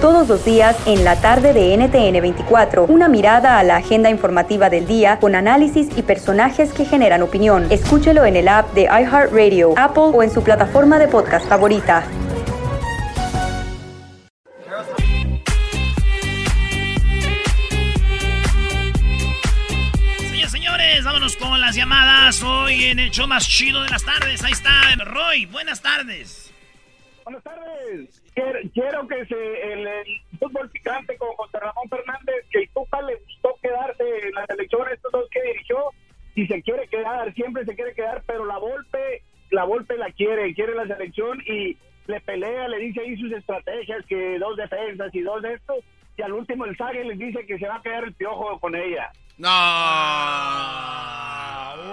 Todos los días en la tarde de NTN 24, una mirada a la agenda informativa del día con análisis y personajes que generan opinión. Escúchelo en el app de iHeartRadio, Apple o en su plataforma de podcast favorita. Señores, señores, vámonos con las llamadas hoy en el show más chido de las tardes. Ahí está Roy, buenas tardes. Buenas tardes. Quiero, quiero que se, el, el fútbol picante con José Ramón Fernández, que el Tuca le gustó quedarse en la selección, estos dos que dirigió, y se quiere quedar, siempre se quiere quedar, pero la Volpe, la Volpe la quiere, quiere la selección y le pelea, le dice ahí sus estrategias, que dos defensas y dos de estos, y al último el Zague les dice que se va a quedar el piojo con ella. No.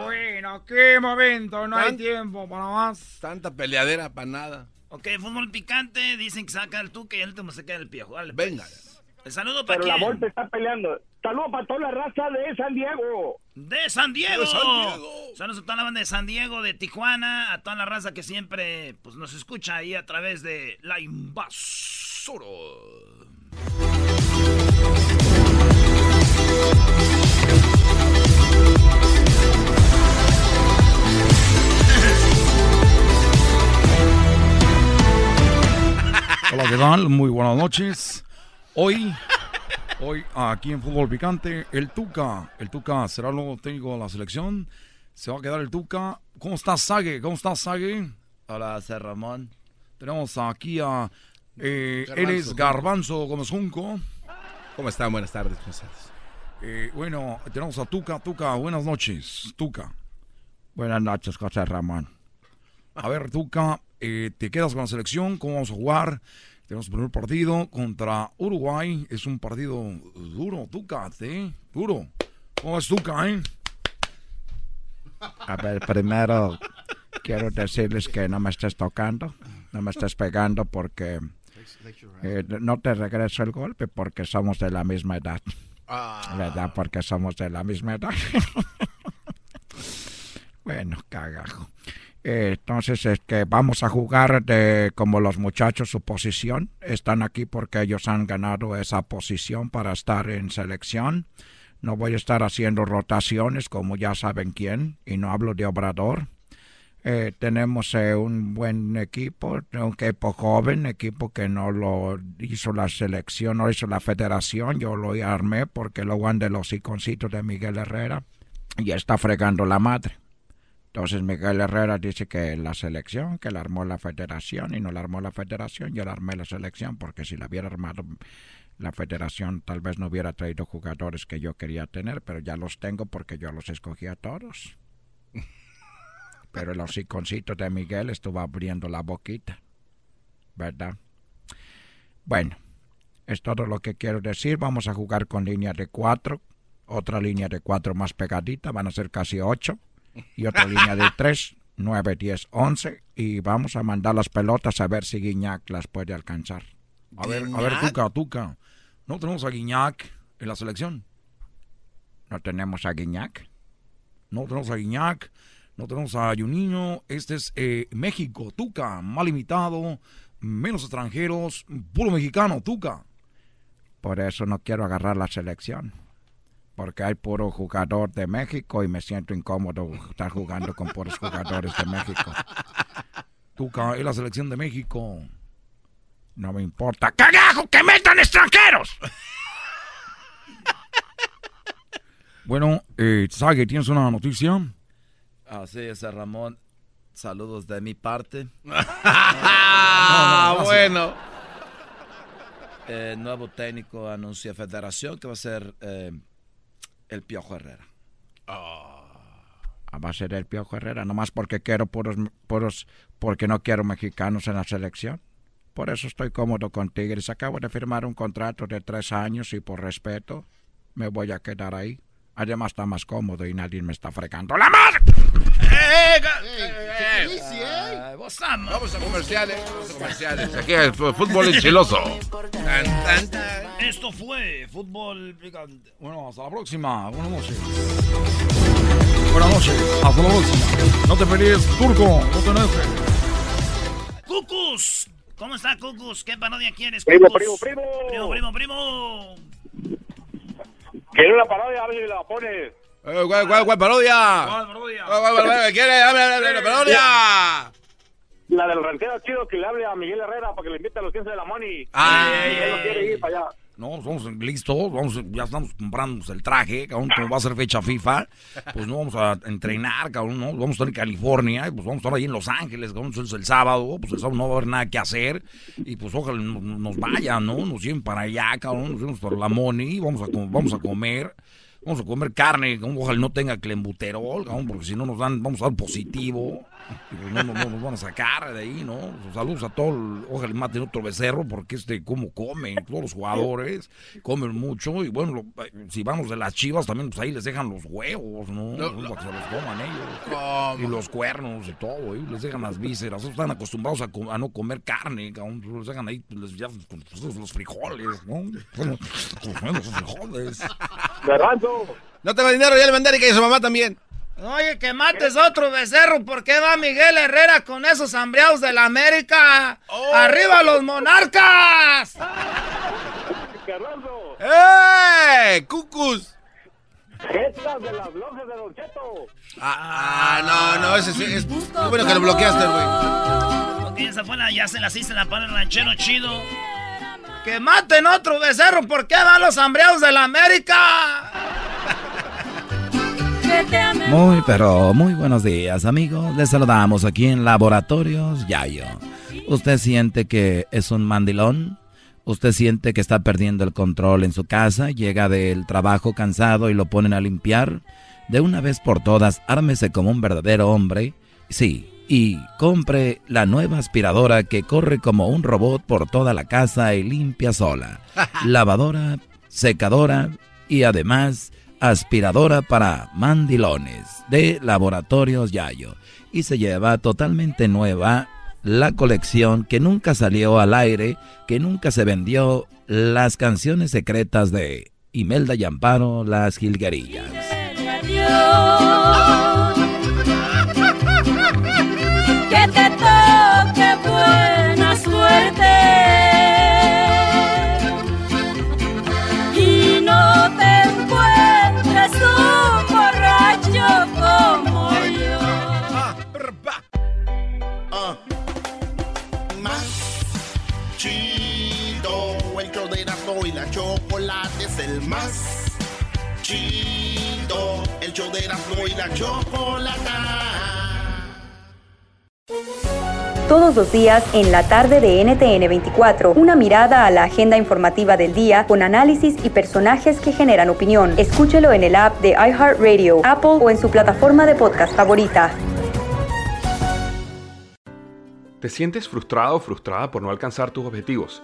Bueno, qué momento, no hay tiempo para más. Tanta peleadera para nada. Ok, fútbol picante, dicen que saca el tuque y el último se queda el piojo. Dale, Venga. pues. El saludo para Pero la quién? Volpe está peleando. Saludos para toda la raza de San Diego. De San Diego. De San Diego. Saludos a toda la banda de San Diego, de Tijuana, a toda la raza que siempre pues, nos escucha ahí a través de La Invasora. ¿Qué tal? Muy buenas noches. Hoy, hoy aquí en Fútbol Picante, el Tuca. El Tuca será el nuevo técnico de la selección. Se va a quedar el Tuca. ¿Cómo estás, Sague? ¿Cómo estás, Sague? Hola, Ser Ramón. Tenemos aquí a... Eh, Garbanzo. él es Garbanzo Gómez Junco. ¿Cómo están? Buenas tardes. Eh, bueno, tenemos a Tuca. Tuca, buenas noches. Tuca. Buenas noches, José Ramón. A ver, Tuca, eh, te quedas con la selección. ¿Cómo vamos a jugar? Tenemos el primer partido contra Uruguay. Es un partido duro, Tuca, ¿sí? Duro. ¿Cómo es Tuca, eh? A ver, primero quiero decirles que no me estés tocando, no me estés pegando porque eh, no te regreso el golpe porque somos de la misma edad. ¿Verdad? Porque somos de la misma edad. bueno, cagajo. Entonces es que vamos a jugar de como los muchachos su posición. Están aquí porque ellos han ganado esa posición para estar en selección. No voy a estar haciendo rotaciones como ya saben quién y no hablo de Obrador. Eh, tenemos eh, un buen equipo, un equipo joven, equipo que no lo hizo la selección, no hizo la federación, yo lo armé porque lo van de los iconcitos de Miguel Herrera y está fregando la madre. Entonces Miguel Herrera dice que la selección, que la armó la federación y no la armó la federación, yo la armé la selección porque si la hubiera armado la federación tal vez no hubiera traído jugadores que yo quería tener, pero ya los tengo porque yo los escogí a todos. Pero el hociconcito de Miguel estuvo abriendo la boquita, ¿verdad? Bueno, es todo lo que quiero decir. Vamos a jugar con línea de cuatro, otra línea de cuatro más pegadita, van a ser casi ocho, y otra línea de tres, nueve, diez, once, y vamos a mandar las pelotas a ver si Guiñac las puede alcanzar. A ver, a ver, Tuca, Tuca. ¿No tenemos a Guiñac en la selección? ¿No tenemos a Guiñac? No tenemos a Guiñac, no tenemos a Juninho. Este es eh, México, Tuca, mal limitado, menos extranjeros, puro mexicano, Tuca. Por eso no quiero agarrar la selección. Porque hay puro jugador de México y me siento incómodo estar jugando con puros jugadores de México. Tuca, es la selección de México. No me importa. ¡Cagajo! ¡Que metan extranjeros! Bueno, eh, Sage, ¿tienes una noticia? Así es, Ramón. Saludos de mi parte. Ah, bueno. Eh, nuevo técnico anuncia Federación que va a ser eh, el Piojo Herrera. Ah, Va a ser el Piojo Herrera, nomás porque quiero puros, puros, porque no quiero mexicanos en la selección. Por eso estoy cómodo con Tigres. Acabo de firmar un contrato de tres años y por respeto me voy a quedar ahí. Además está más cómodo y nadie me está fregando la madre. ¡Eh! eh, eh, vos. Vamos a comerciales, vamos a comerciales. Aquí es fútbol enchiloso. Esto fue fútbol picante. Bueno, hasta la próxima. Buenas noches. Buenas noches. Hasta la próxima. No te pelees, turco. No te enojes. ¡Cucus! ¿Cómo está, Cucus? ¿Qué parodia quieres, Primo, Cucus? primo, primo. Primo, primo, primo. Quiero una parodia, a ver si la pones. Eh, ¿Cuál, cuál, cuál parodia? ¿Cuál parodia? ¿Cuál, cuál, cuál, ¿Quiere? Hable, parodia. La del ranchero chido que le hable a Miguel Herrera para que le invite a los 15 de la Money. Ah. él no quiere ir para allá. No, vamos listos, vamos, ya estamos comprando el traje, cabrón, como va a ser fecha FIFA, pues no vamos a entrenar, cabrón, no, vamos a estar en California, pues vamos a estar ahí en Los Ángeles, cabrón, entonces el sábado, pues el sábado no va a haber nada que hacer, y pues ojalá nos, vayan, ¿no? Nos lleven para allá, cabrón, nos llevamos para la money, vamos a, vamos a comer, vamos a comer carne, ojalá no tenga clembuterol, cabrón, porque si no nos dan, vamos a dar positivo, no, no, no nos van a sacar de ahí, ¿no? Saludos a todos, ojalá maten otro becerro, porque este, cómo comen, todos los jugadores comen mucho, y bueno, lo- si vamos de las chivas también, pues ahí les dejan los huevos, ¿no? No, no. Para que se los coman ellos. ¿Cómo? Y los cuernos y todo, ¿eh? les dejan las vísceras. Están acostumbrados a, no comer carne, cabrón. Les dejan ahí les, ya, pues, los frijoles, ¿no? Bueno, pues, los frijoles. Garbanzo. No tengo dinero, ya le y a su mamá también. Oye, que mates otro becerro. ¿Por qué va Miguel Herrera con esos hambreados de la América? ¡Arriba los monarcas! Garbanzo. ¡Eh! ¡Cucus! Estas de las lonjas de Don Cheto. Ah, ah, no, no, ese sí. Es, qué bueno que lo bloqueaste, güey. Ok, esa fue la, ya se las hice la para el ranchero chido. ¡Que maten otro becerro! ¿Por qué van los hambreados de la América? Muy, pero muy buenos días, amigos. Les saludamos aquí en Laboratorios Yayo. ¿Usted siente que es un mandilón? ¿Usted siente que está perdiendo el control en su casa? Llega del trabajo cansado y lo ponen a limpiar. De una vez por todas, ármese como un verdadero hombre. Sí, y compre la nueva aspiradora que corre como un robot por toda la casa y limpia sola. Lavadora, secadora y además aspiradora para mandilones de Laboratorios Yayo. Y se lleva totalmente nueva la colección que nunca salió al aire, que nunca se vendió, las canciones secretas de Imelda y Amparo, las jilguerillas. Erasmo y la chocolate es el más chido, el show de Erasmo y la chocolata. Todos los días en la tarde de NTN 24, una mirada a la agenda informativa del día con análisis y personajes que generan opinión. Escúchelo en el app de iHeartRadio, Apple o en su plataforma de podcast favorita. ¿Te sientes frustrado o frustrada por no alcanzar tus objetivos?